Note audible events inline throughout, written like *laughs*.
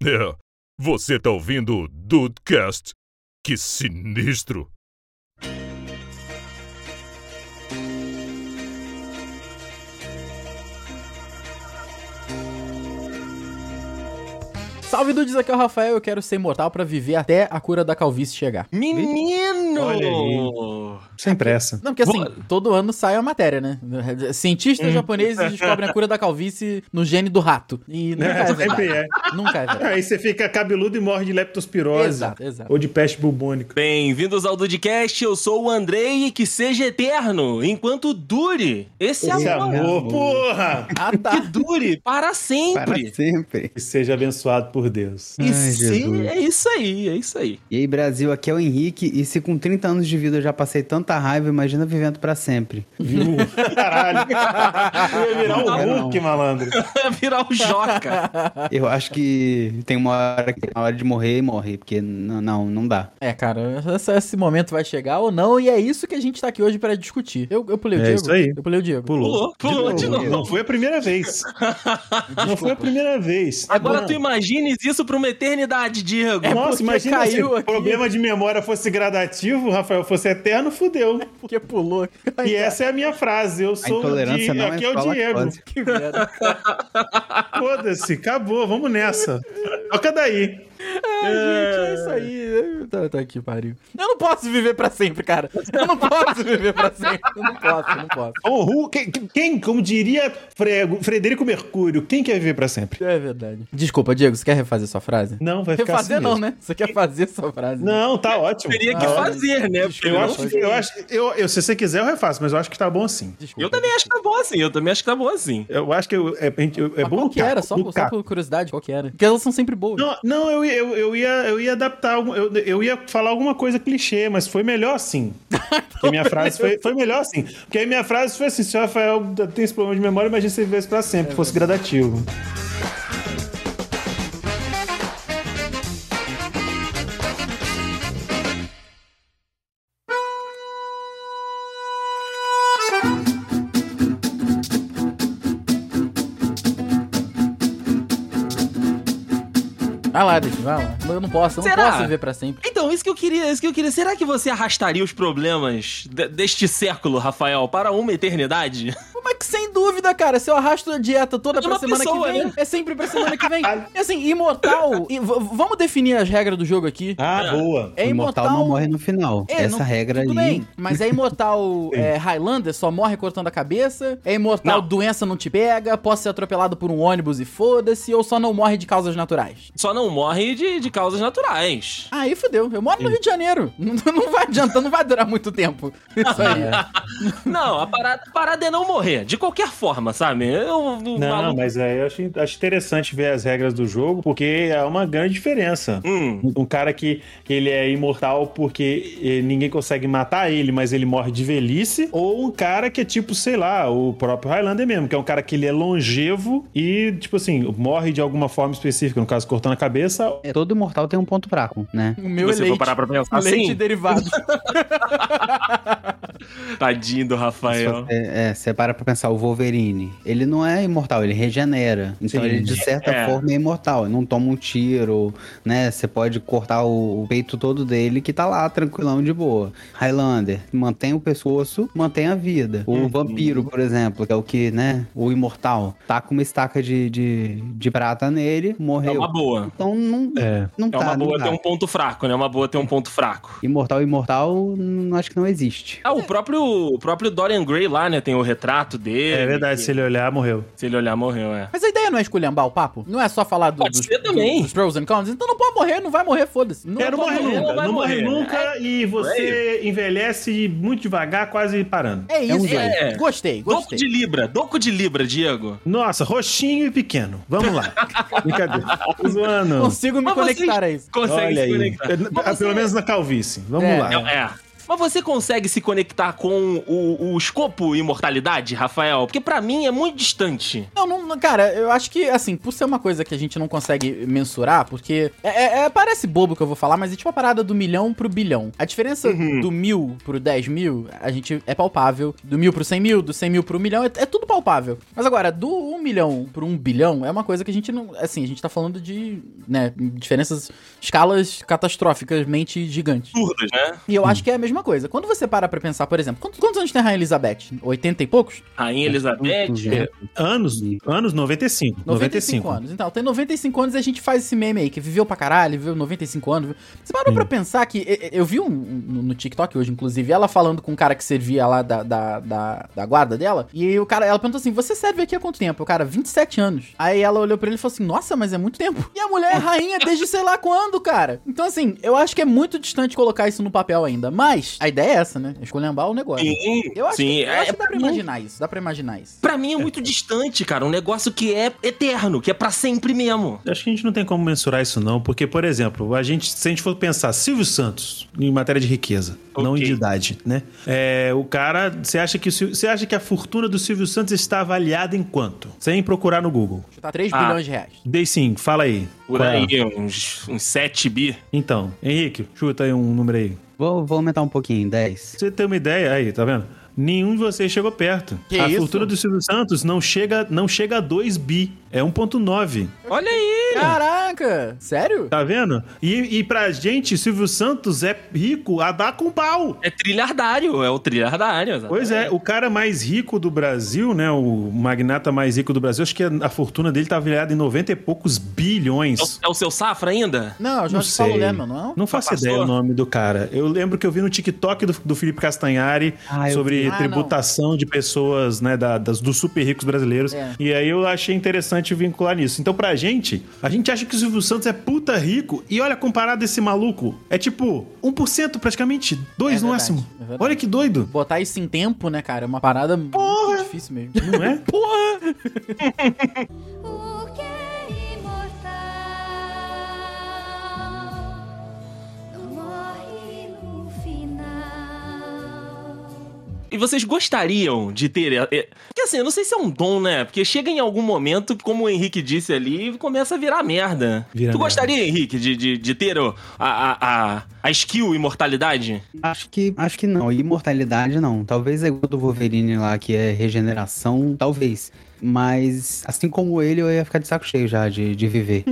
É, você tá ouvindo o Dudecast? Que sinistro! Salve dudes, aqui é o Rafael, eu quero ser imortal pra viver até a cura da calvície chegar. Menino! Olha aí. Sem pressa. Não, porque assim, todo ano sai a matéria, né? Cientistas japoneses descobrem a cura da calvície no gene do rato. E nunca é, É, verdade. sempre é. Nunca é verdade. Aí você fica cabeludo e morre de leptospirose. Exato, exato. Ou de peste bubônica. Bem-vindos ao Dudcast, eu sou o Andrei e que seja eterno, enquanto dure esse Esse amor. amor, porra! Ah, Que tá. dure para sempre. Para sempre. Que seja abençoado por Deus. E Ai, se- é isso aí, é isso aí. E aí, Brasil, aqui é o Henrique, e se com 30 anos de vida eu já passei tanta raiva, imagina vivendo pra sempre. Viu? *laughs* Caralho. Eu ia virar Não um Hulk, não. malandro. *laughs* Virar o Joca. Eu acho que tem uma hora, que- uma hora de morrer e morrer, porque não, não, não dá. É, cara, esse, esse momento vai chegar ou não, e é isso que a gente tá aqui hoje pra discutir. Eu, eu pulei o É Diego? isso aí. Eu pulei o Diego. Pulou. Pulou, pulou de novo. Não foi a primeira vez. Não foi a primeira vez. Agora Não. tu imagines isso pra uma eternidade, Diego. É Nossa, imagina caiu se o problema de memória fosse gradativo, Rafael, fosse eterno, fudeu. *laughs* Porque pulou. E essa é a minha frase. Eu sou intolerância de... não Aqui é é o Diego. Que merda. Foda-se, acabou, vamos nessa. Toca daí. Ai, gente, é isso aí. Tá, tá aqui, pariu. Eu não posso viver pra sempre, cara. Eu não posso viver pra sempre. Eu não posso, eu não posso. Ô, Ru, quem, quem, como diria Frego- Frederico Mercúrio, quem quer viver pra sempre? É verdade. Desculpa, Diego, você quer refazer sua frase? Não, vai ficar Refazer assim não, mesmo. né? Você quer fazer sua frase. Não, tá ótimo. Teria que ótimo. fazer, né? Eu acho, eu acho, eu, eu, se você quiser, eu refaço, mas eu acho que tá bom assim. Desculpa. Eu também acho que tá bom assim, eu também acho que tá bom assim. Eu acho que eu- é, é Mas bom qual que era? Só, só por curiosidade, qual que era? Porque elas são sempre boas. Não, não eu, eu, eu, ia, eu ia adaptar, eu, eu ia falar alguma coisa clichê, mas foi melhor assim. Porque minha *laughs* frase foi, foi melhor assim. Porque aí minha frase foi assim: se o Rafael tem esse problema de memória, imagina se ele vivesse pra sempre, fosse gradativo. Vai lá. Eu não posso, eu não Será? posso viver pra sempre. Então, isso que eu queria, isso que eu queria. Será que você arrastaria os problemas de- deste século, Rafael, para uma eternidade? Como é que sem dúvida, cara? Se eu arrasto a dieta toda É pra semana pessoa, que vem, né? é sempre pra semana que vem. *laughs* E assim, imortal. e vamos definir as regras do jogo aqui. Ah, boa. É imortal, imortal. não morre no final. É, Essa não- regra tudo aí. bem, mas é imortal *laughs* é, Highlander, só morre cortando a cabeça. É imortal Não. doença não te pega, posso ser atropelado por um ônibus e foda-se, ou só não morre de causas naturais. Só não morre de, de causas naturais. Aí fudeu, eu moro no Rio de Janeiro. *laughs* Não, não vai adiantar, não vai durar muito tempo. Isso aí. Não, a parada, a parada é não morrer, de qualquer forma, sabe? Eu, Não, maluco- mas aí eu acho, acho interessante ver as regras do jogo, porque é uma grande diferença. Hum, Um cara que, que ele é imortal porque eh, ninguém consegue matar ele, mas ele morre de velhice. Ou um cara que é tipo, sei lá, o próprio Highlander mesmo, que é um cara que ele é longevo e, tipo assim, morre de alguma forma específica, no caso, cortando a cabeça. É, todo mortal tem um ponto fraco, né? O meu você é leite. parar pra pensar leite assim? derivados. *laughs* *laughs* tadinho do Se Rafael. você, é, você para pra pensar, o Wolverine, ele não é imortal, ele regenera. Então Sim. ele, de certa É. forma, é imortal. Ele não toma um tiro, né? Você pode cortar o, o peito todo dele que tá lá, tranquilão, de boa. Highlander, mantém o pescoço, mantém a vida. O Uhum. vampiro, por exemplo, que é o que, né? O imortal, tá com uma estaca de, de, de prata nele, É morreu. uma boa. Então não, É. não É tá. uma não boa ter um ponto fraco, né? É uma boa ter um ponto fraco. Imortal, imortal, não acho que não existe. Ah, o próprio, o próprio Dorian Gray lá, né? Tem o retrato dele. É verdade, se ele olhar, morreu. Se ele olhar, morreu, é. Mas a ideia não é esculhambar o papo? Não é só falar do- Pode dos, ser também. dos pros and cons? Então não pode morrer, não vai morrer, foda-se. Não, É, não morre morrer, nunca. não Não morre morrer. nunca e você envelhece muito devagar, quase parando. É um isso, é. Gostei, Doco gostei. de Libra, doco de Libra, Diego. Nossa, roxinho e pequeno. Vamos lá. *laughs* Brincadeira. Tô zoando. Consigo me Mas conectar a isso. Consegue Olha se aí. conectar. É, Mas Pelo você- menos na calvície. Vamos É. lá. É, é. Mas você consegue se conectar com o, o escopo imortalidade, Rafael? Porque pra mim é muito distante. Não, não, cara, eu acho que, assim, por ser uma coisa que a gente não consegue mensurar, porque. É, é- é- parece bobo que eu vou falar, mas é tipo a parada do milhão pro bilhão. A diferença Uhum. do mil pro dez mil, a gente é palpável. Do mil pro cem mil, do cem mil pro milhão, é, é tudo palpável. Mas agora, do 1 milhão pro 1 bilhão é uma coisa que a gente não. Assim, a gente tá falando de, né, diferenças, escalas catastróficamente gigantes. Absurdas, né? E eu acho que é a mesma coisa. Quando você para pra pensar, por exemplo, quantos, quantos anos tem a Rainha Elizabeth? 80 e poucos? Rainha Elizabeth. É. Anos, anos 95. 95. anos. Então, tem 95 anos e a gente faz esse meme aí, que viveu pra caralho, viveu 95 anos. Você parou pra pensar que. Eu vi um, um- no TikTok hoje, inclusive, ela falando com um cara que servia lá da, da, da, da guarda dela. E o cara, ela perguntou assim: Você serve aqui há quanto tempo? O cara, 27 anos. Aí ela olhou pra ele e falou assim: Nossa, mas é muito tempo. E a mulher é rainha desde sei lá quando, cara. Então, assim, eu acho que é muito distante colocar isso no papel ainda. Mas a ideia é essa, né? Escolhambar o negócio. Sim, Eu acho, sim. que, eu acho É, que dá pra mim- imaginar isso. Dá pra imaginar isso. Pra mim é muito distante, cara. Um negócio que é eterno, que é pra sempre mesmo. Acho que a gente não tem como mensurar isso, não, porque, por exemplo, a gente, se a gente for pensar Silvio Santos em matéria de riqueza, não Ok. de idade, né? É, o cara, você acha que você acha que a fortuna do Silvio Santos está avaliada em quanto? Sem procurar no Google. Chutar 3 Ah. bilhões de reais. Dei sim, fala aí. Por é? aí, uns, uns 7 bi. Então, Henrique, chuta aí um número aí. Vou, vou aumentar um pouquinho, 10. Pra você ter uma ideia aí, tá vendo? Nenhum de vocês chegou perto. Que a isso? fortuna do Silvio Santos não chega, não chega a 2 bi, é 1.9. Olha aí! Caraca! Sério? Tá vendo? E, e pra gente, Silvio Santos é rico a dar com pau. É trilhardário, é o trilhardário. Pois é, o cara mais rico do Brasil, né? O magnata mais rico do Brasil, acho que a fortuna dele tá avaliada em 90 e poucos É bilhões. o, é o seu safra ainda? Não, é o Não Jorge Paulo sei. Lema, não é? Não faço passou? ideia o nome do cara. Eu lembro que eu vi no TikTok do, do Felipe Castanhari Ah, sobre vi. Ah, tributação de pessoas, né, da- das, dos super ricos brasileiros. É. E aí eu achei interessante vincular nisso. Então, pra gente, a gente acha que o Silvio Santos é puta rico. E olha, comparado a esse maluco, é tipo 1% praticamente, 2 É no máximo. é olha que doido. Botar isso em tempo, né, cara? É uma parada muito difícil mesmo. Não é? *laughs* Porra! *laughs* E vocês gostariam de ter. é, é, Porque assim, eu não sei se é um dom, né? Porque chega em algum momento, como o Henrique disse ali, começa a virar merda. Vira tu merda. gostaria, Henrique, de, de, de ter a, a, a, a skill imortalidade? Acho que, acho que não. Imortalidade não. Talvez é igual do Wolverine lá, que é regeneração, talvez. Mas, assim como ele, eu ia ficar de saco cheio já de, de viver.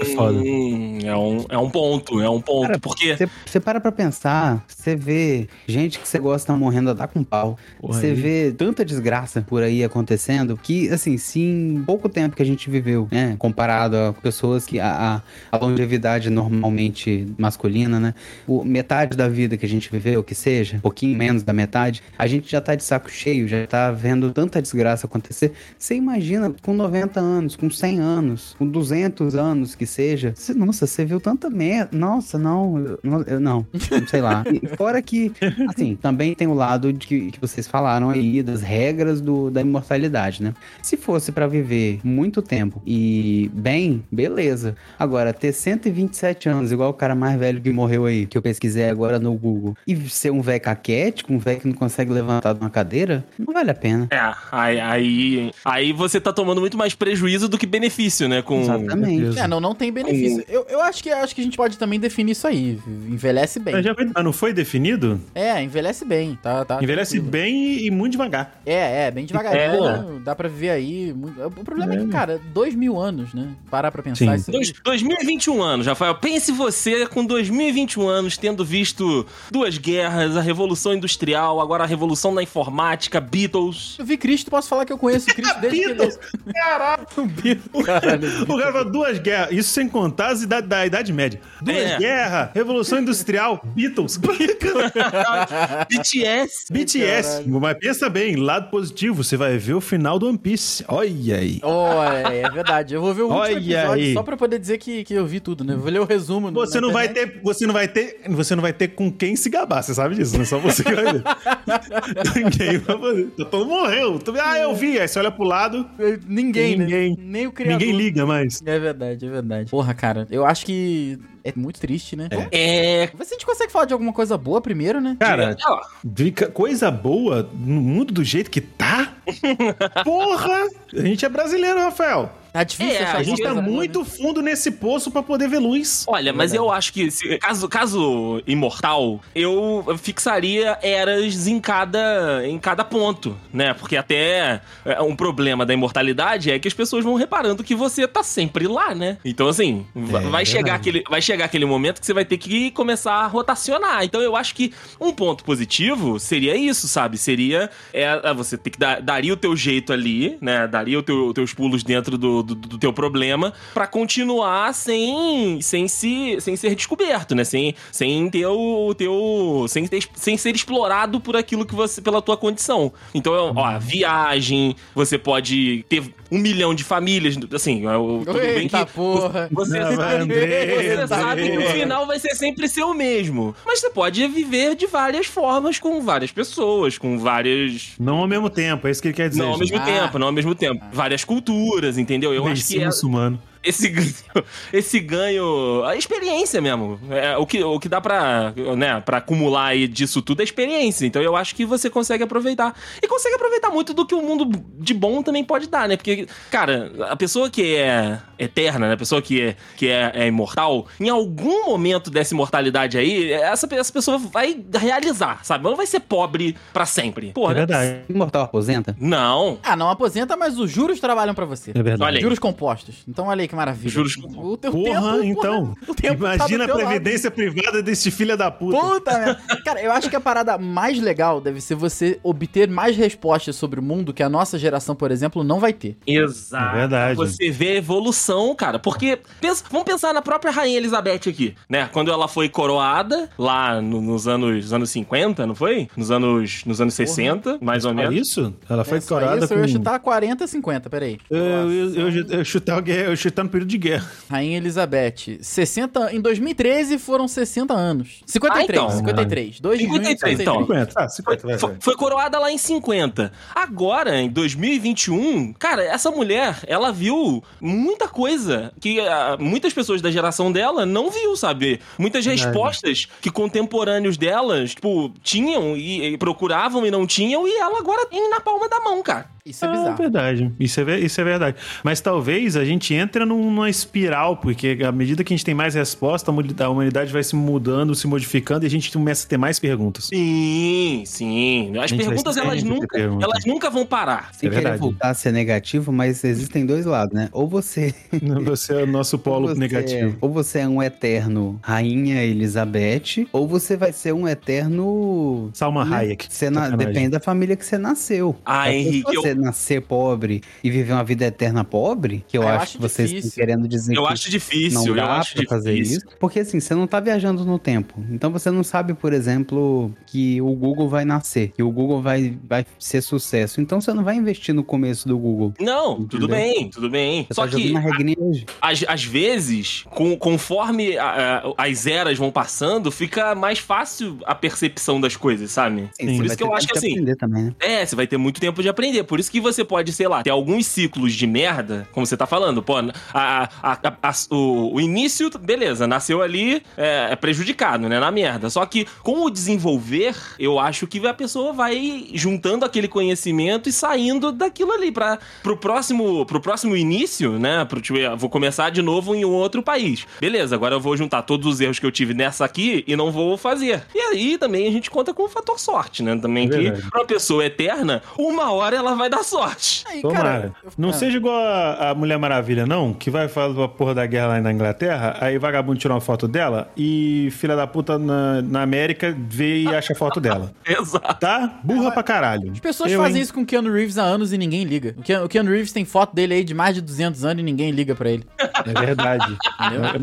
É foda. Hum, é, um, é um ponto, é um ponto. Cara, porque. Você, para pra pensar, você vê gente que você gosta morrendo a dar com pau. Você vê tanta desgraça por aí acontecendo que, assim, se em pouco tempo que a gente viveu, né, comparado a pessoas que a, a, a longevidade normalmente masculina, né, o, metade da vida que a gente viveu, que seja, um pouquinho menos da metade, a gente já tá de saco cheio, já tá vendo tanta desgraça acontecer. Você imagina com 90 anos, com 100 anos, com 200 anos que seja, você- nossa, você viu tanta merda. Nossa, não, eu, não- sei lá. Fora que, assim, também tem o lado de que, que vocês falaram aí das regras do, da imortalidade, né? Se fosse pra viver muito tempo e bem, beleza. Agora, ter 127 anos, igual o cara mais velho que morreu aí, que eu pesquisei agora no Google, e ser um velho caquético, um velho que não consegue levantar de uma cadeira, não vale a pena. É, aí, aí, aí você tá tomando muito mais prejuízo do que benefício, né? Com, Exatamente. É, não, não tem benefício. Eu, eu acho, que, acho que a gente pode também definir isso aí. Envelhece bem. Mas já foi- não foi definido? É, envelhece bem. Tá, tá Envelhece tranquilo. bem e, e muito devagar. É, é, bem devagarinho. Dá pra viver aí. O problema é, que, cara, dois mil anos, né? Parar pra pensar Sim. isso aí. Dois- 2021 anos, Rafael. Pense você com 2021 anos, tendo visto duas guerras, a Revolução Industrial, agora a Revolução da Informática, Beatles. Eu vi Cristo, posso falar que eu conheço Cristo *laughs* desde que ele... Beatles! Caralho! *laughs* Caralho, O cara falou duas guerras, isso sem contar as idade, da Idade Média. Duas É. guerras, Revolução Industrial, Beatles. *laughs* BTS. BTS. Mas pensa bem, lado positivo, você vai ver o final do One Piece. Olha aí. Olha, é verdade. Eu vou ver o último Olha episódio aí. só pra poder dizer que, que eu vi tudo, né? Eu vou ler o resumo. Você não vai ter, você não vai ter, você não vai ter com quem se gabar, você sabe disso, não é só você que vai ver. Ninguém vai fazer. Todo mundo morreu. Tu- Ah, eu vi. Aí você olha pro lado, Ninguém, Ninguém. né? Nem o criador. ninguém liga mais. É verdade, é verdade. Porra, cara, eu acho que é muito triste, né? É. Vamos ver se a gente consegue falar de alguma coisa boa primeiro, né? Cara, fica coisa boa no mundo do jeito que tá. *laughs* Porra! A gente é brasileiro, Rafael. Tá difícil É, achar A gente coisa tá muito né? fundo nesse poço pra poder ver luz. Olha, mas eu acho que, se- caso, caso imortal, eu fixaria eras em cada, em cada ponto, né? Porque até é, um problema da imortalidade é que as pessoas vão reparando que você tá sempre lá, né? Então, assim, É, vai, chegar verdade. aquele, vai chegar aquele momento que você vai ter que começar a rotacionar. Então, eu acho que um ponto positivo seria isso, sabe? Seria é, é, você ter que dar daria o teu jeito ali, né? Daria o teu, teus pulos dentro do, do, do teu problema pra continuar sem, sem, se, sem ser descoberto, né? Sem, sem ter o teu. Sem, ter, sem ser explorado por aquilo que você. pela tua condição. Então, ó, viagem, você pode ter um milhão de famílias, assim, é o- tudo bem que. Eita porra. Você, Não, você André. sabe que o final vai ser sempre ser o mesmo. Mas você pode viver de várias formas, com várias pessoas, com várias. Não ao mesmo tempo, é isso que ele quer dizer. Não ao gente. mesmo Ah. tempo, não ao mesmo tempo. Várias culturas, entendeu? Eu acho que é, muçulmano. Esse ganho, *laughs* esse ganho, a experiência mesmo. É, o, que, o que dá pra, né, pra acumular aí disso tudo é experiência. Então eu acho que você consegue aproveitar. E consegue aproveitar muito do que o mundo de bom também pode dar, né? Porque, cara, a pessoa que é eterna, né? A pessoa que é, que é, é imortal, em algum momento dessa imortalidade aí, essa, essa pessoa vai realizar, sabe? Não vai ser pobre pra sempre. Porra, É verdade. Imortal aposenta? Não. Ah, não aposenta, mas os juros trabalham pra você. É verdade. Olha aí. Juros compostos. Então olha aí que maravilha. Juros O teu Porra, tempo, então. o tempo tá Imagina a teu lado. previdência privada desse filho da puta. Puta merda. Cara, eu acho que a parada mais legal deve ser você obter mais respostas sobre o mundo que a nossa geração, por exemplo, não vai ter. Exato. É verdade. Você vê a evolução, cara. Porque, pensa- vamos pensar na própria Rainha Elizabeth aqui, né? Quando ela foi coroada, lá no- nos anos, anos 50, não foi? Nos anos, nos anos 60, mais ou É menos. isso? Ela foi É só corada isso, com... eu ia chutar 40, 50, peraí. Eu, eu, eu, eu chutar, o guerra- eu chutar no período de guerra. Rainha Elizabeth, 60, em 2013 foram 60 anos. 53, Ah, então. 53. 2 de junho de 53, então. 50, ah, 50, vai, Foi, vai. foi coroada lá em 50. Agora, em 2021, cara, essa mulher, ela viu muita coisa que ah, muitas pessoas da geração dela não viu, sabe? Muitas Verdade. respostas que contemporâneos delas, tipo, tinham e, e procuravam e não tinham, e ela agora tem na palma da mão, cara. Isso é Ah, bizarro. verdade. Isso é, isso é verdade. Mas talvez a gente entre num- numa espiral, porque à medida que a gente tem mais resposta, a humani- a humanidade vai se mudando, se modificando e a gente começa a ter mais perguntas. Sim, sim. As perguntas, elas nunca, pergunta. elas nunca vão parar. Sem É querer verdade. voltar a ser negativo, mas existem dois lados, né? Ou você, Você é o nosso polo ou você, negativo. ou você é um eterno Rainha Elizabeth, ou você vai ser um eterno. Salma né? Hayek. Você na- depende da família que você nasceu. Ah, Se Henrique, eu- nascer pobre e viver uma vida eterna pobre, que eu, Ah, eu acho, acho que vocês difícil. estão querendo dizer Eu que acho difícil, não eu dá acho pra fazer difícil. isso. Porque assim, você não tá viajando no tempo. Então você não sabe, por exemplo, que o Google vai nascer, que o Google vai, vai ser sucesso. Então você não vai investir no começo do Google. Não, tudo Entendeu? bem, tudo bem. Você Só tá que hoje. às, às vezes, com- conforme a- a- as eras vão passando, fica mais fácil a percepção das coisas, sabe? Sim, Por isso que eu acho que assim. também, né? É, você vai ter muito tempo de aprender. Por isso que você pode, sei lá, ter alguns ciclos de merda, como você tá falando. Pô, a- a- a- o, o início, beleza, nasceu ali é, é prejudicado, né? Na merda. Só que com o desenvolver, eu acho que a pessoa vai juntando aquele conhecimento e saindo daquilo ali para pro próximo, pro próximo início, né? Pro, tipo, vou começar de novo em um outro país. Beleza, agora eu vou juntar todos os erros que eu tive nessa aqui e não vou fazer. E aí também a gente conta com o fator sorte, né? Também É que pra uma pessoa eterna, uma hora ela vai dar sorte. Aí, Tomara. cara, eu- Não seja igual a, a Mulher Maravilha, não, que vai falar da porra da guerra lá na Inglaterra, aí vagabundo tira uma foto dela e filha da puta na, na América vê e acha a foto dela. *laughs* Exato. Tá? Burra pra caralho. As pessoas Eu, fazem hein? isso com o Keanu Reeves há anos e ninguém liga. O Keanu, o Keanu Reeves tem foto dele aí de mais de 200 anos e ninguém liga pra ele. É verdade.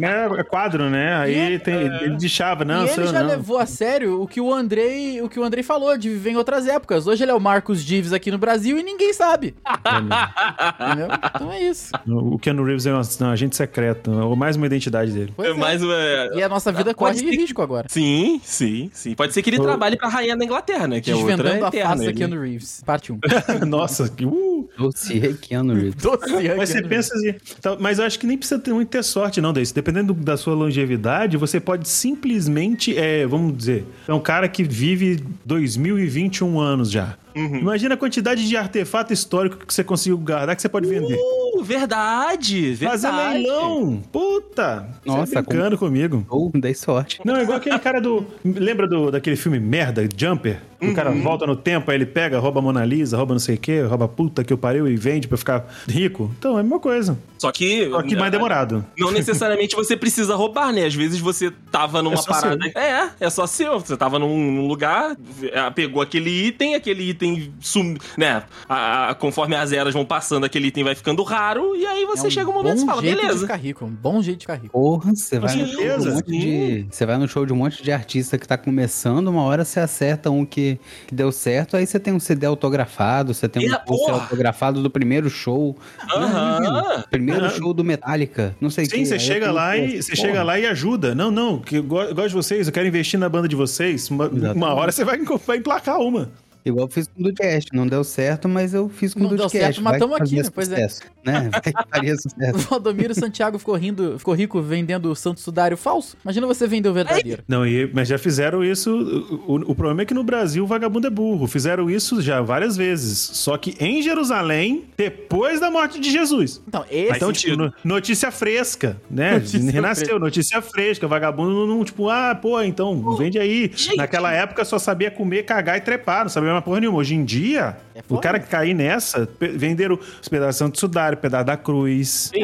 é, é quadro, né? Aí ele, tem, ele deixava, não, e ele já não. levou a sério o que o Andrei, o que o Andrei falou de viver em outras épocas. Hoje ele é o Marcos Dives aqui no Brasil e ninguém sabe. Entendeu? Então é isso. O Keanu Reeves é um, um agente secreto, ou mais uma identidade dele. Pois É é. mais uma. E a nossa vida corre ser- risco agora. Sim, sim, sim. Pode ser que ele Ô. trabalhe pra rainha da Inglaterra, né? Que é outra Desvendando a eterna. face ele- Keanu Reeves, parte 1. *laughs* Nossa, que. Uh, Dossiê Keanu Reeves. *laughs* Doce, Mas você pensa assim, tá, mas eu acho que nem precisa ter muito ter sorte, não, Daí. Dependendo da sua longevidade, você pode simplesmente, é, vamos dizer, é um cara que vive 2021 anos já. Uhum. Imagina a quantidade de artefato histórico que você conseguiu guardar que você pode vender. Uh, verdade, verdade. Fazer leilão! Puta! Nossa, Você tá brincando comigo. Ou dei sorte. Não, é igual aquele cara do. Lembra do, daquele filme Merda, Jumper? O cara volta no tempo, aí ele pega, rouba a Mona Lisa, rouba não sei o quê, rouba a puta que eu pariu e vende pra ficar rico. Então é a mesma coisa. Só que. Só que mais demorado. Não necessariamente você precisa roubar, né? Às vezes você tava numa É parada. seu. É, é só seu. Você tava num, num lugar, é, pegou aquele item, aquele item sum, né? A- a- conforme as eras vão passando, aquele item vai ficando raro, e aí você É um chega um momento e fala, jeito de beleza. ficar rico, um bom jeito de ficar rico. Porra, você vai, no show de um monte de, você vai no show de um monte de artista que tá começando, uma hora você acerta um que, que deu certo, aí você tem um CD autografado, você tem um É, pôster porra. autografado do primeiro show. Aham. Primeiro Aham. show do Metallica, não sei o Sim, que. você chega lá e você chega lá e ajuda. Não, não, que eu go- eu gosto de vocês, eu quero investir na banda de vocês. Uma, uma hora você vai, vai emplacar uma. Igual eu fiz com o Dudcast, não deu certo, mas eu fiz com o Não deu Dudcast. certo, mas que aqui, né? Pois é. sucesso, Né? Vai que *laughs* faria O sucesso. Valdomiro Santiago ficou rindo, ficou rico vendendo o Santo Sudário falso. Imagina você vender o verdadeiro. Não, e- mas já fizeram isso. O, o- o problema é que no Brasil o vagabundo é burro. Fizeram isso já várias vezes. Só que em Jerusalém, depois da morte de Jesus. Então, esse então, tipo, no- notícia fresca, né? Notícia Renasceu, fresca. notícia fresca. Vagabundo não, tipo, ah, pô, então vende aí. gente. Naquela época só sabia comer, cagar e trepar, não sabia mais porra nenhuma. Hoje em dia, É o cara que cair nessa, venderam os pedaços de Sudário, pedaço da cruz, Sim,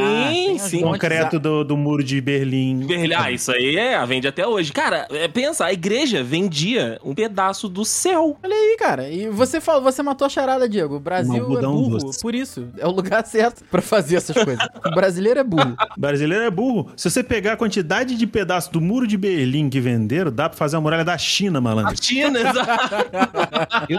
Ah, sim. concreto do, do muro de Berlim. Vermelho. Ah, isso aí é, vende até hoje. Cara, é, pensa, a igreja vendia um pedaço do céu. Olha aí, cara. E você falou, você matou a charada, Diego. O Brasil é burro, doce. por isso. É o lugar *laughs* certo pra fazer essas coisas. O brasileiro é burro. Brasileiro é burro. Se você pegar a quantidade de pedaços do muro de Berlim que venderam, dá pra fazer a muralha da China, A malandro. China, *laughs* exato.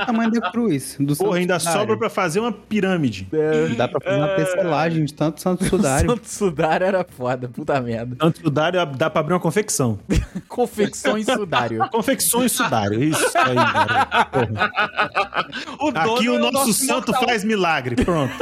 O tamanho da cruz? Do Porra, Santo ainda Sudário? sobra pra fazer uma pirâmide. Dá pra fazer uma tecelagem de tanto Santo Sudário. Santo Sudário era foda, puta merda. Tanto sudário dá pra abrir uma confecção. *laughs* Confecções Sudário. Confecções sudário, isso aí. O Aqui o é nosso santo imortal. faz milagre. Pronto.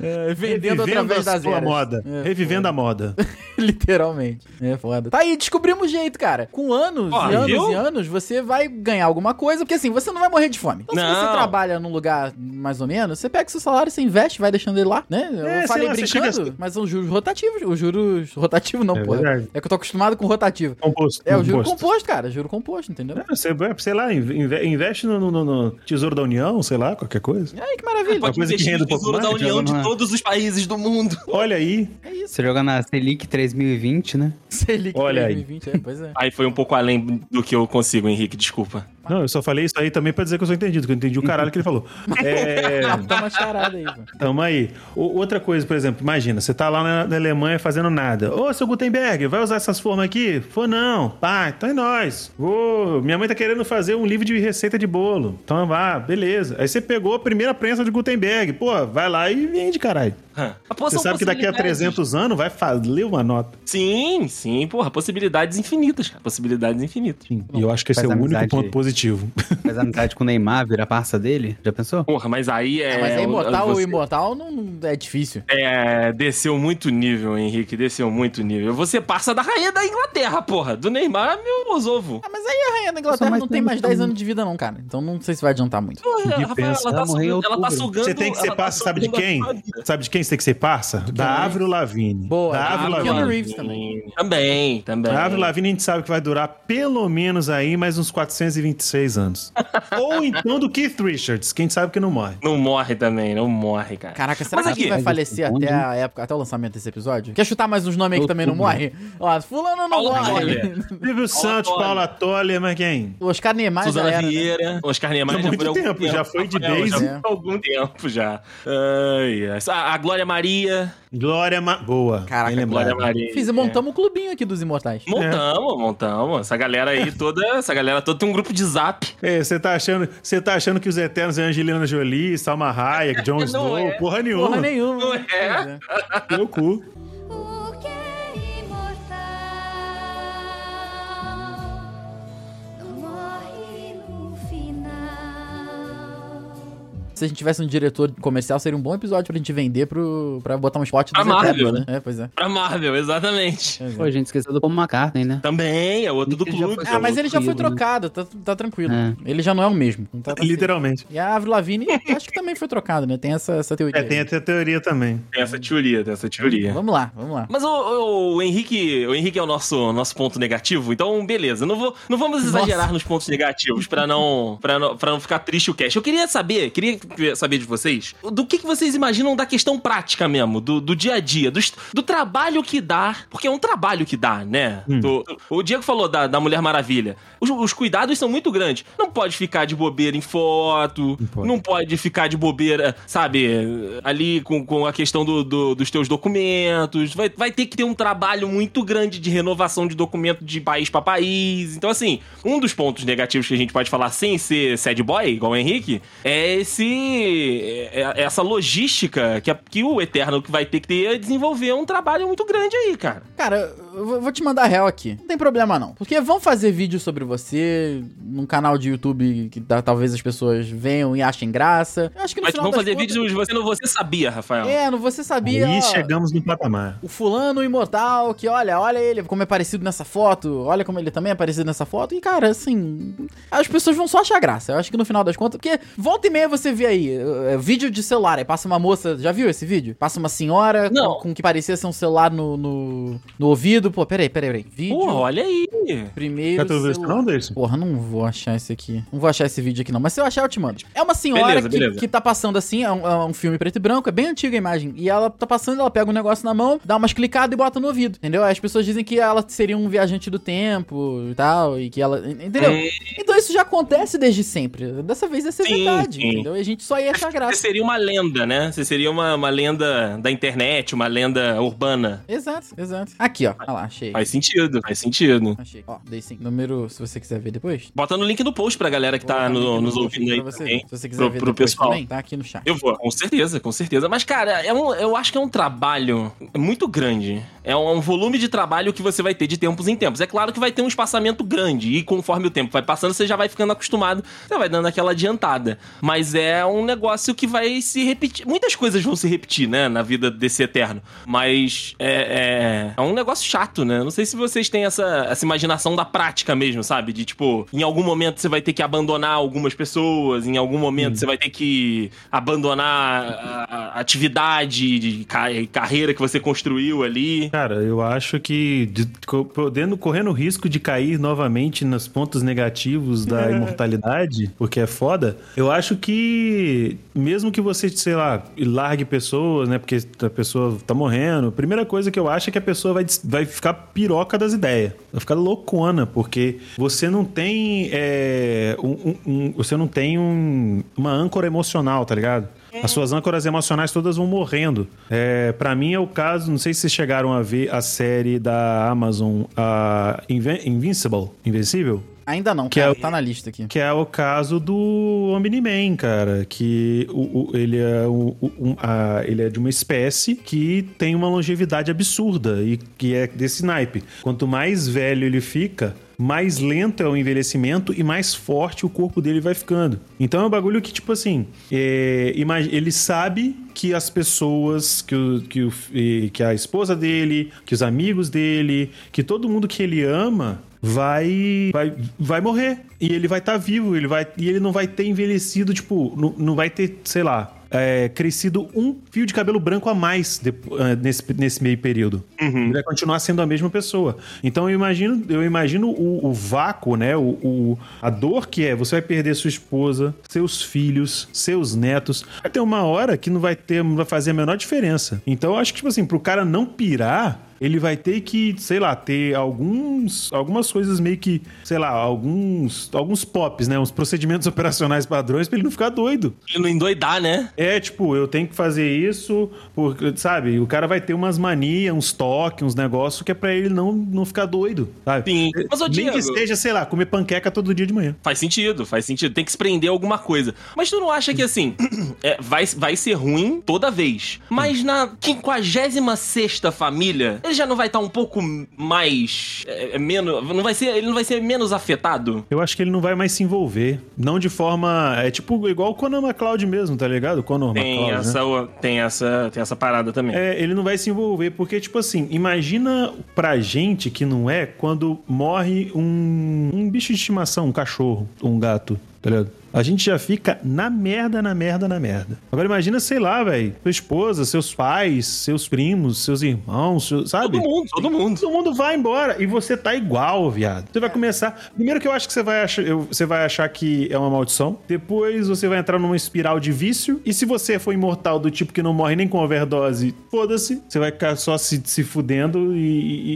É, vendendo Revivendo através a das eras. moda. É, Revivendo a moda. *laughs* Literalmente. É foda. Tá aí, descobrimos jeito, cara. Com anos Ó, e anos viu? e anos, você vai ganhar alguma coisa, porque assim, você não vai morrer de fome. Então, se Não. você trabalha num lugar mais ou menos, você pega seu salário, você investe, vai deixando ele lá, né? Eu É, falei lá, brincando, chega- mas são juros rotativos. Os juros rotativos não, É pô. verdade. É que eu tô acostumado com rotativo. Composto. É, o juro composto. composto, cara. Juro composto, entendeu? É, Você, sei lá, inve- investe no, no- no Tesouro da União, sei lá, qualquer coisa. Aí, que maravilha. Pode coisa que investir rende no tesouro da União de todos os países do mundo. *laughs* Olha aí. É isso. Você joga na Selic 3020, né? *laughs* Selic Olha aí. 2020, é, pois é. Aí foi um pouco além do que eu consigo, Henrique, desculpa. группы. Não, eu só falei isso aí também pra dizer que eu sou entendido, que eu entendi o caralho que ele falou. *laughs* É. Uma charada aí, pô. Tamo aí. O- outra coisa, por exemplo, imagina, você tá lá na, na Alemanha fazendo nada. Ô, seu Gutenberg, vai usar essas formas aqui? Foi não. Pá, então é nóis. Vou. Minha mãe tá querendo fazer um livro de receita de bolo. Então vá, beleza. Aí você pegou a primeira prensa de Gutenberg. Pô, vai lá e vende, caralho. Você sabe que daqui a possibilidades. 300 anos vai fazer uma nota. Sim, sim, porra, possibilidades infinitas, cara. Possibilidades infinitas. E eu acho que esse Faz é o único ponto positivo. *laughs* Faz amizade com o Neymar, vira parça dele. Já pensou? Porra, mas aí é. É, mas é imortal, você- o imortal não é difícil. É, desceu muito nível, Henrique, desceu muito nível. Você passa da rainha da Inglaterra, porra. Do Neymar, meu osovo. Ah, mas aí a rainha da Inglaterra não tem mais tempo 10 que- anos de vida, não, cara. Então não sei se vai adiantar muito. Porra, Rafael, pensa, ela, ela tá sugando, ela tá sugando. Você tem que ser tá parça, sabe de quem? a. Sabe de quem você tem que ser parça? Da Avril Lavigne. Boa, da da Avril Lavigne. Reeves também. Também, também. A Avril Lavigne a gente sabe que vai durar pelo menos aí mais uns 426 anos. *laughs* Ou então do Keith Richards, quem sabe que não morre. Não morre também, não morre, cara. Caraca, será Mas que aqui- vai falecer Onde? até a época, até o lançamento desse episódio? Quer chutar mais uns nomes aí que também não morre? Ó, fulano não Paulo morre. *laughs* Silvio Santos. Paula Toller, mas quem? O Oscar Neymar já Suzana era, né? Vieira, Oscar Niemeyer já muito foi algum tempo, já foi de Rafael, já desde- foi há algum tempo já. Ai, a Glória Maria. Glória Ma... Boa. Caraca. Glória Maria. Fiz, montamos um clubinho aqui dos imortais. Montamos, montamos. Essa galera aí toda, essa galera toda tem um grupo de zap. É, você tá achando, você tá achando que os Eternos é Angelina Jolie, Salma Hayek, Jon *laughs* Não Snow? é. Porra nenhuma. Porra nenhuma. Não é? Pois Meu cu. Se a gente tivesse um diretor comercial, seria um bom episódio pra gente vender pro, pra botar um spot Pra Marvel, Eternos, né? É, pois é. Pra Marvel, exatamente. Pô, a gente esqueceu do Paul McCartney, né? Também, é outro do Ele já clube. foi- Ah, mas ele já foi né? trocado, tá, tá tranquilo. É. Ele já não é o mesmo. Tá Literalmente. E a Avril Lavigne, acho que também foi trocado, né? Tem essa, essa teoria. É, tem aí. até a teoria também. Tem essa teoria, tem essa teoria. Vamos lá, vamos lá. Mas o, o- o Henrique, o Henrique é o nosso, nosso ponto negativo, então beleza. Não, vou, não vamos exagerar nos pontos negativos pra não, pra não para não ficar triste o cast. Eu queria saber, queria saber de vocês, do que, que vocês imaginam da questão prática mesmo, do, do dia a dia, do, do trabalho que dá, porque é um trabalho que dá, né? Do- o Diego falou da, da Mulher Maravilha. Os, os cuidados são muito grandes. Não pode ficar de bobeira em foto, não pode. pode, ficar de bobeira, sabe, ali com, com a questão do, do- dos teus documentos. Vai, vai ter que ter um trabalho muito grande de renovação de documento de país pra país. Então, assim, um dos pontos negativos que a gente pode falar sem ser sad boy, igual o Henrique, é esse é- é essa logística que, a- que o Eterno vai ter que ter desenvolver um trabalho muito grande aí, cara. Cara, eu vou- vou te mandar real aqui. Não tem problema não. Porque vão fazer vídeo sobre você num canal de YouTube que dá- talvez as pessoas venham e achem graça. Eu acho que no Mas final das fazer contas- vídeos de você não você sabia, Rafael. É, não você sabia. Ó, chegamos no patamar. O fulano imortal, que olha, olha ele, como é parecido nessa foto, olha como ele também é parecido nessa foto. E, cara, assim, as pessoas vão só achar graça. Eu acho que no final das contas, porque volta e meia você vê aí, é, vídeo de celular, aí passa uma moça, já viu esse vídeo? Passa uma senhora Não. com, com que parecia ser um celular no, no, no ouvido. Pô, peraí, peraí, peraí. Vídeo, Porra, olha aí. primeiro Já tu viu isso não, Derson? Porra, não vou achar esse aqui. Não vou achar esse vídeo aqui, não. Mas se eu achar, eu te mando. É uma senhora Beleza, que, beleza. que tá passando assim, é um, é um filme preto e branco, é bem antiga a imagem. E ela tá passando, ela pega um negócio na mão, dá umas clicadas e bota no ouvido. Entendeu? As pessoas dizem que ela seria um viajante do tempo e tal. E que ela. Entendeu? Hum. Então isso já acontece desde sempre. Dessa vez ia ser Sim, verdade, sim. entendeu? E a gente só ia achar Você graça. seria uma lenda, né? Você seria uma, uma lenda da internet, uma lenda urbana. Exato, exato. Aqui, ó. Lá, achei. Faz sentido, faz sentido. Achei. Ó, dei sim. Número, se você quiser ver depois. Bota no link no post pra galera que Vou tá no- link nos ouvindo aí também. Se você quiser pro- ver pro pessoal. também, tá aqui no chat. Eu vou, com certeza, com certeza. Mas, cara, é um, eu acho que é um trabalho muito grande. É um, um volume de trabalho que você vai ter de tempos em tempos. É claro que vai ter um espaçamento grande. E conforme o tempo vai passando, você já vai ficando acostumado. Você vai dando aquela adiantada. Mas é um negócio que vai se repetir. Muitas coisas vão se repetir, né? Na vida desse Eterno. Mas é, é, é um negócio chato, né? Não sei se vocês têm essa, essa imaginação da prática mesmo, sabe? De tipo, em algum momento você vai ter que abandonar algumas pessoas, em algum momento você vai ter que abandonar a, a atividade de ca- carreira que você construiu ali. Cara, eu acho que de- podendo correndo o risco de cair novamente nos pontos negativos da imortalidade, porque é foda, eu acho que mesmo que você, sei lá, largue pessoas, né, porque a pessoa tá morrendo, a primeira coisa que eu acho é que a pessoa vai, vai ficar piroca das ideias, vai ficar loucona, porque você não tem é, um, um- você não tem um- uma âncora emocional, tá ligado? As suas âncoras emocionais todas vão morrendo. É, para mim é o caso, não sei se vocês chegaram a ver a série da Amazon, a Invincible, Invencível, Ainda não, Que cara. é o- Tá na lista aqui. que é o caso do Omni-Man, cara, que o, o- ele, é o- um- a- ele é de uma espécie que tem uma longevidade absurda e que é desse naipe. Quanto mais velho ele fica, mais lento é o envelhecimento e mais forte o corpo dele vai ficando. Então é um bagulho que, tipo assim, é, ele sabe que as pessoas, que, o, que, o, que a esposa dele, que os amigos dele, que todo mundo que ele ama vai vai, vai morrer. E ele vai estar vivo ele vai e ele não vai ter envelhecido tipo não, não vai ter sei lá é, crescido um fio de cabelo branco a mais depo- ah, nesse, nesse meio período. Ele vai continuar sendo a mesma pessoa. Então eu imagino eu imagino o, o vácuo né? O, o- a dor que é você vai perder sua esposa seus filhos seus netos. Vai ter uma hora que não vai ter não vai fazer a menor diferença. Então eu acho que tipo assim pro cara não pirar ele vai ter que, sei lá, ter alguns, algumas coisas meio que, sei lá, alguns, alguns pops, né? Uns procedimentos *laughs* operacionais padrões pra ele não ficar doido. Ele não endoidar, né? É, tipo, eu tenho que fazer isso, porque, sabe? O cara vai ter umas manias, uns toques, uns negócios que é pra ele não, não ficar doido, sabe? Sim. Mas, ô, Nem que seja, sei lá, comer panqueca todo dia de manhã. Faz sentido, faz sentido. Tem que se prender alguma coisa. Mas tu não acha que assim, *clears throat* é, vai, vai ser ruim toda vez. Mas na 56 família, ele já não vai estar um pouco mais. é, é, menos. Não vai ser, ele não vai ser menos afetado? Eu acho que ele não vai mais se envolver. Não de forma. É tipo igual o Conor McCloud mesmo, tá ligado? Conor Tem McCloud. né? essa, tem, essa, tem essa parada também. É, ele não vai se envolver, porque, tipo assim, imagina pra gente que não é quando morre um, um bicho de estimação, um cachorro, um gato, tá ligado? A gente já fica na merda, na merda, na merda. Agora imagina, sei lá, velho, sua esposa, seus pais, seus primos, seus irmãos, seu- sabe? Todo mundo, todo mundo. Todo mundo vai embora e você tá igual, viado. Você vai começar. Primeiro que eu acho que você vai achar, você vai achar que é uma maldição. Depois você vai entrar numa espiral de vício. E se você for imortal do tipo que não morre nem com overdose, foda-se. Você vai ficar só se, se fudendo e,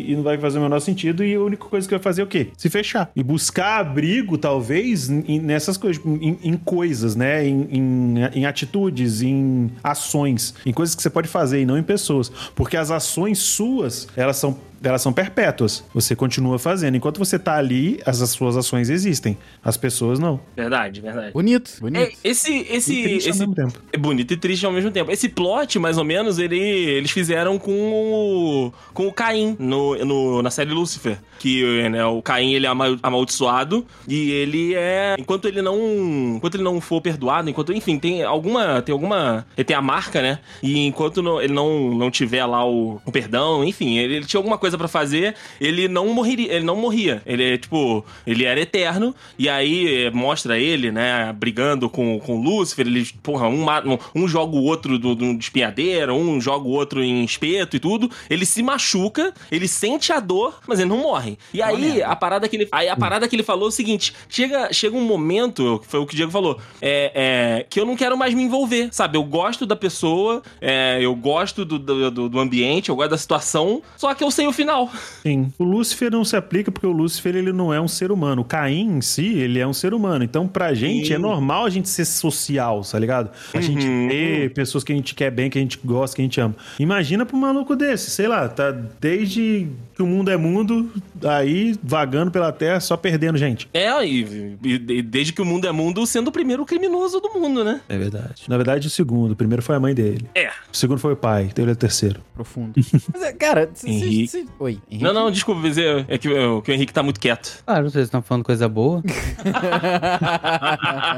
e- e não vai fazer o menor sentido. E a única coisa que vai fazer é o quê? Se fechar. E buscar abrigo, talvez, nessas coisas, em, em coisas, né? Em, em, em atitudes, em ações, em coisas que você pode fazer e não em pessoas. Porque as ações suas, elas são elas são perpétuas. Você continua fazendo. Enquanto você tá ali, as, as suas ações existem. As pessoas não. Verdade, verdade. Bonito, É, bonito. esse, esse, E triste ao esse mesmo tempo. é bonito e triste ao mesmo tempo. Esse plot, mais ou menos, ele, eles fizeram com o, com o Caim no, no- na série Lucifer. Que né, o Caim ele é ama- amaldiçoado e ele é. Enquanto ele não. Enquanto ele não for perdoado, enquanto. Enfim, tem alguma. Tem alguma. Ele tem a marca, né? E enquanto não- ele não, não tiver lá o, o perdão, enfim, ele, ele tinha alguma coisa pra fazer, ele não morreria. Ele não morria. Ele é tipo. Ele era eterno. E aí eh, mostra ele, né, brigando com, com o Lúcifer. Eles, porra, um, um, um joga o outro do, do espinhadeiro, um joga o outro em espeto e tudo. Ele se machuca, ele sente a dor, mas ele não morre. E aí, a parada que ele. Aí a parada que ele falou é o seguinte: chega, chega um momento, que foi o que o Diego falou, é, é, que eu não quero mais me envolver, sabe? Eu gosto da pessoa, é, eu gosto do, do, do- do ambiente, eu gosto da situação, só que eu sei o final. Sim. O Lúcifer não se aplica porque o Lúcifer ele não é um ser humano. O Caim em si, ele é um ser humano. Então, pra gente, Sim. é normal a gente ser social, tá ligado? A gente Uhum. ter pessoas que a gente quer bem, que a gente gosta, que a gente ama. Imagina pra um maluco desse, sei lá, tá desde que o mundo é mundo, aí vagando pela terra, só perdendo gente. É, e, e- desde que o mundo é mundo, sendo o primeiro criminoso do mundo, né? É verdade. Na verdade, o segundo. O primeiro foi a mãe dele. É. O segundo foi o pai. Então ele é o terceiro. Profundo. *laughs* Mas, é, cara, se, se, Henrique. se- Oi, Henrique. Não, não, desculpa dizer, é que, o- que o Henrique tá muito quieto. Claro, vocês estão falando coisa boa. *laughs*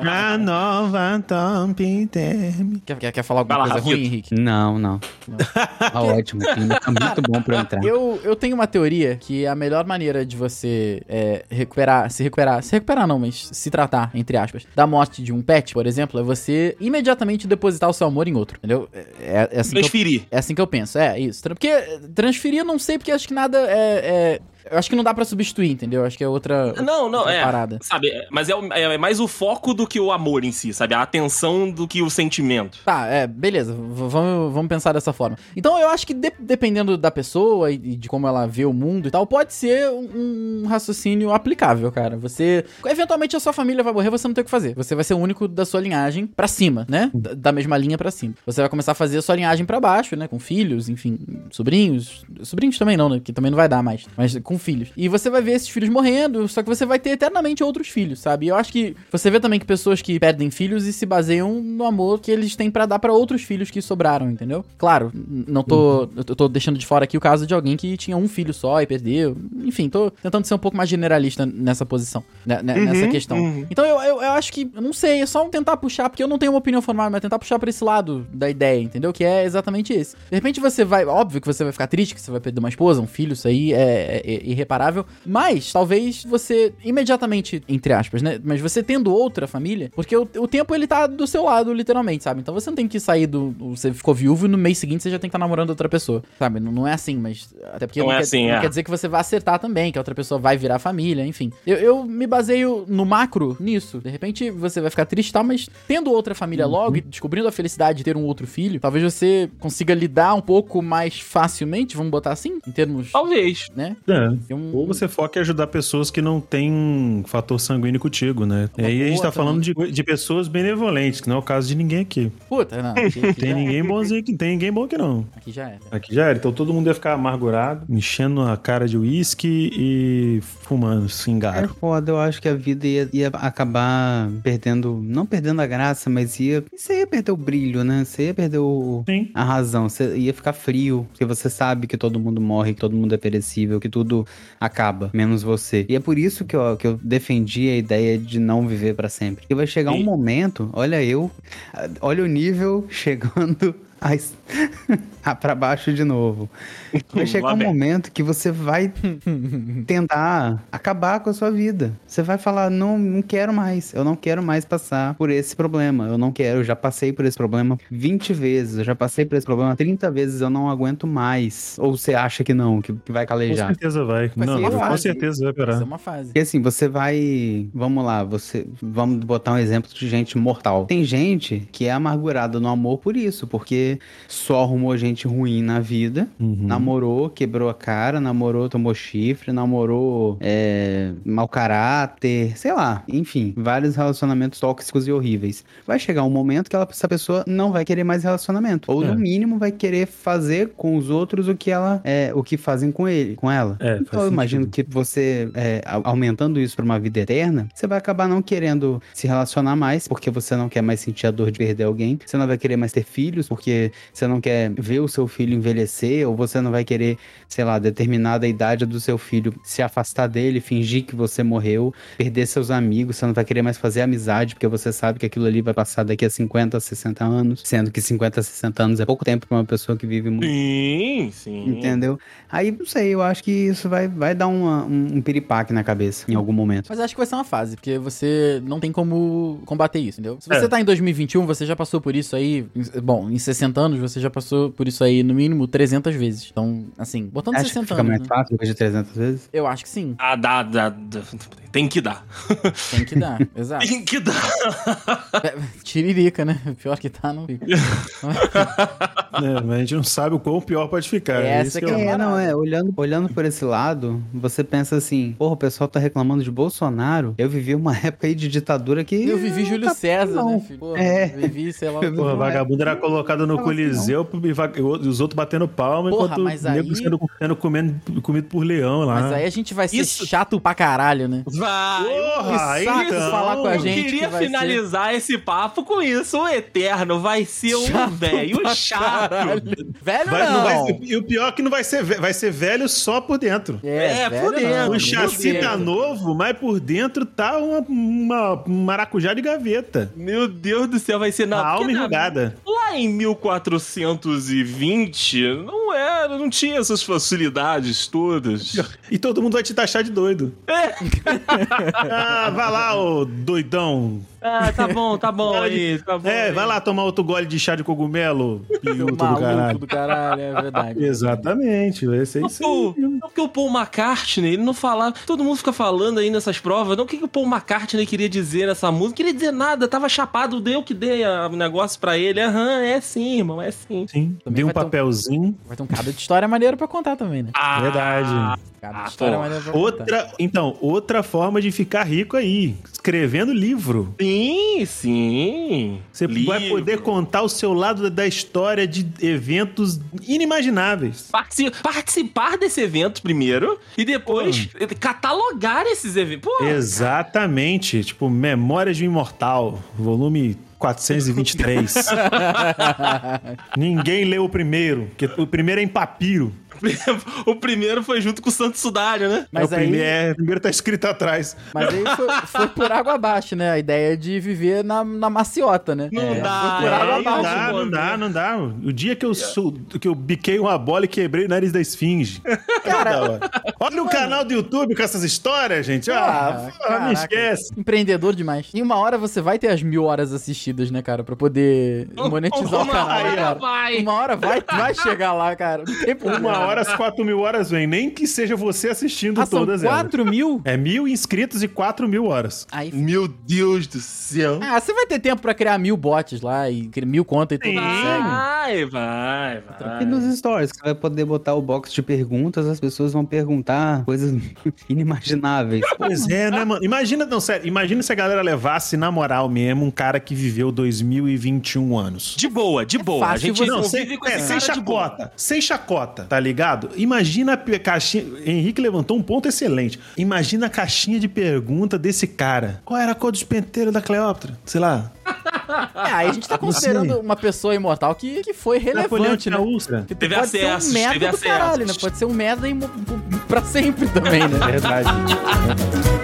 a nova Term. Quer, quer, quer falar alguma lá, coisa ruim. Henrique? Não, não. *laughs* Tá ótimo. Tá muito bom pra eu entrar. Eu, eu tenho uma teoria que a melhor maneira de você é, recuperar, se recuperar, se recuperar não, mas se tratar, entre aspas, da morte de um pet, por exemplo, é você imediatamente depositar o seu amor em outro, entendeu? É, é assim que eu, Transferir. é assim que eu penso, é isso. Porque eh, transferir eu não sei, porque acho que nada é... é- eu acho que não dá pra substituir, entendeu? Acho que é outra, Não, não, outra é. parada. Sabe, é- mas é, o- é mais o foco do que o amor em si, sabe? A atenção do que o sentimento. Tá, é, beleza. Vamos, vamos pensar dessa forma. Então eu acho que de- dependendo da pessoa e de como ela vê o mundo e tal, pode ser um, um raciocínio aplicável, cara. Você. Eventualmente a sua família vai morrer, você não tem o que fazer. Você vai ser o único da sua linhagem pra cima, né? Da, da mesma linha pra cima. Você vai começar a fazer a sua linhagem pra baixo, né? Com filhos, enfim, sobrinhos. Sobrinhos também não, né? Que também não vai dar mais. Mas com filhos. E você vai ver esses filhos morrendo, só que você vai ter eternamente outros filhos, sabe? E eu acho que você vê também que pessoas que perdem filhos e se baseiam no amor que eles têm pra dar pra outros filhos que sobraram, entendeu? Claro, não tô, eu tô- deixando de fora aqui o caso de alguém que tinha um filho só e perdeu. Enfim, tô tentando ser um pouco mais generalista nessa posição, né, né, nessa questão. uhum. Então eu, eu, eu acho que, não sei, é só tentar puxar, porque eu não tenho uma opinião formada, mas tentar puxar pra esse lado da ideia, entendeu? Que é exatamente esse. De repente você vai, óbvio que você vai ficar triste, que você vai perder uma esposa, um filho, isso aí é, é- é irreparável, mas talvez você imediatamente, entre aspas, né? Mas você tendo outra família, porque o, o tempo ele tá do seu lado, literalmente, sabe? Então você não tem que sair do. Você ficou viúvo e no mês seguinte você já tem que estar namorando outra pessoa, sabe? Não, não é assim, mas. Até porque Não é quer, assim, não é. quer dizer que você vai acertar também, que a outra pessoa vai virar família, enfim. Eu, eu me baseio no macro nisso. De repente você vai ficar triste e tal, mas tendo outra família logo e descobrindo a felicidade de ter um outro filho, talvez você consiga lidar um pouco mais facilmente, vamos botar assim, em termos. Talvez. Né? É. Tem um- Ou você foca em ajudar pessoas que não têm fator sanguíneo contigo, né? E Uma aí a gente tá falando de, de pessoas benevolentes, que não é o caso de ninguém aqui. Puta, não. *laughs* Aqui, aqui Tem ninguém era. bonzinho aqui, tem ninguém bom aqui não. Aqui já era. Aqui já era. Então todo mundo ia ficar amargurado, enchendo a cara de uísque e fumando É cingaro. foda, eu acho que a vida ia, ia acabar perdendo, não perdendo a graça, mas ia, você ia perder o brilho, né? Você ia perder o, a razão, você ia ficar frio, porque você sabe que todo mundo morre, que todo mundo é perecível, que tudo acaba, menos você. E é por isso que eu, que eu defendi a ideia de não viver pra sempre. Porque vai chegar um E- momento, olha eu, olha o nível *laughs* chegando a, es- a pra baixo de novo. Vai chegar um momento que você vai *laughs* tentar acabar com a sua vida. Você vai falar, não, não quero mais. Eu não quero mais passar por esse problema. Eu não quero, eu já passei por esse problema 20 vezes. Eu já passei por esse problema 30 vezes. Eu não aguento mais. Ou você acha que não, que, que vai Com calejar? certeza vai. Vai não, uma com certeza vai Vai piorar. ser uma fase. Porque assim, você vai. Vamos lá, você. Vamos botar um exemplo de gente mortal. Tem gente que é amargurada no amor por isso, porque só arrumou gente ruim na vida. Uhum. Namorou, quebrou a cara, namorou, tomou chifre, namorou é, mau caráter, sei lá. Enfim, vários relacionamentos tóxicos e horríveis. Vai chegar um momento que ela- essa pessoa não vai querer mais relacionamento. Ou É. no mínimo vai querer fazer com os outros o que ela é, o que fazem com ele, com ela. É, então eu imagino que você é, aumentando isso pra uma vida eterna, você vai acabar não querendo se relacionar mais, porque você não quer mais sentir a dor de perder alguém. Você não vai querer mais ter filhos, porque você não quer ver o seu filho envelhecer, ou você não vai querer, sei lá, determinada idade do seu filho se afastar dele, fingir que você morreu, perder seus amigos, você não vai querer mais fazer amizade, porque você sabe que aquilo ali vai passar daqui a 50, 60 anos, sendo que 50, 60 anos é pouco tempo pra uma pessoa que vive muito. Sim, sim. Entendeu? Aí, não sei, eu acho que isso vai, vai dar uma- um, um piripaque na cabeça em algum momento. Mas acho que vai ser uma fase, porque você não tem como combater isso, entendeu? Se você É. tá em 2021, você já passou por isso aí. Bom, em 60 anos, você já passou por isso aí no mínimo 300 vezes. Então, assim, botando Acho que 60 fica anos. mais né? fácil depois de 300 vezes. Eu acho que sim. Ah, dá, dá, dá. Tem que dar. Tem que dar. *laughs* Exato. Tem que dar. É, Tiririca, né? Pior que tá, não fica. É, mas a gente não sabe o quão pior pode ficar. Essa Isso que é uma É, não, é, olhando, olhando por esse lado, você pensa assim, porra, o pessoal tá reclamando de Bolsonaro. Eu vivi uma época aí de ditadura que. Eu vivi Júlio tá- César, não. né, filho? Porra, É. Vivi, sei lá. *laughs* Porra, é. vagabundo era colocado no assim, Coliseu e va- e os outros batendo palma Porra, enquanto mas o nego aí- sendo, sendo comendo, comido por leão lá. Mas aí a gente vai ser Isso- chato pra caralho, né? Vai. Porra, Que saco então. falar com a Eu gente queria que finalizar esse papo com isso. O Eterno vai ser um Chato velho chato. caralho. Velho Vai- não. não vai ser- e o pior é que não vai ser, ve- vai ser velho só por dentro. É, velho por dentro. não, o chassi tá novo, mas por dentro tá uma, uma um maracujá de gaveta. Meu Deus do céu, vai ser na a alma enrugada. Lá em 1420, não era, não tinha essas facilidades todas. E todo mundo vai te taxar de doido. É. *laughs* ah, *laughs* vai lá, ô doidão. Ah, tá bom, tá bom aí, tá bom. É, aí. vai lá tomar outro gole de chá de cogumelo. Piuto do caralho. do caralho, é verdade. *laughs* Exatamente, vai ser isso aí. não porque o Paul McCartney, ele não falava. Todo mundo fica falando aí nessas provas. Não, o que, que o Paul McCartney queria dizer nessa música? Não queria dizer nada, tava chapado, deu que dei o negócio pra ele. Aham, é sim, irmão, é sim. Sim, Também dei um ter um- papelzinho. Vai ter um cada de história maneiro pra contar também, né? Ah, Verdade. Cada Ah, de história pô. maneira pra contar. Outra, então, outra forma de ficar rico aí, escrevendo livro. Sim, sim. Você vai Livro. poder contar o seu lado da história de eventos inimagináveis. Partici- participar desse evento primeiro e depois catalogar esses eventos. Pô, Exatamente, tipo Memórias de um Imortal, volume 423. *laughs* Ninguém leu o primeiro, porque o primeiro é em papiro. *laughs* o primeiro foi junto com o Santo Sudário, né? Mas é, o aí, primeiro, é, o primeiro tá escrito atrás. mas aí foi, foi por água abaixo, né? A ideia de viver na, na maciota, né? Não É, dá, Foi por é, água não não abaixo. dá, não dá, não dá. O dia que eu, sou, que eu biquei uma bola e quebrei o nariz da esfinge. *laughs* Cara, Olha o canal do YouTube com essas histórias, gente. Ah, Ah, porra, caraca. me esquece. Empreendedor demais. E uma hora você vai ter as mil horas assistidas, né, cara? Pra poder *laughs* monetizar o Uma canal, hora né, cara? vai. Uma hora vai, vai chegar lá, cara. Não tem problema. Uma hora as 4 mil horas vem. Nem que seja você assistindo Ah, são todas elas. 4 mil? É mil inscritos e 4 mil horas. Aí Meu Deus do céu. Ah, você vai ter tempo pra criar mil bots lá e criar mil contas e tudo segue. Vai, vai, vai. E nos stories, você vai poder botar o box de perguntas, as pessoas vão perguntar coisas *laughs* inimagináveis. Pois é, né, mano? Imagina, não, sério, imagina se a galera levasse na moral mesmo um cara que viveu 2021 anos. De boa, de boa. A fácil gente você- Não, convive sem, com é, esse sem cara de boa. chacota. Sem chacota, tá ligado? Imagina a caixinha. Henrique levantou um ponto excelente. Imagina a caixinha de pergunta desse cara. Qual era a cor dos penteiros da Cleópatra? Sei lá. É, aí a gente tá considerando uma pessoa imortal que, que foi relevante, né? úlcera. Que Teve pode ser acessos, um merda teve do caralho, né? Pode ser um merda pra sempre também, né? Verdade. *laughs*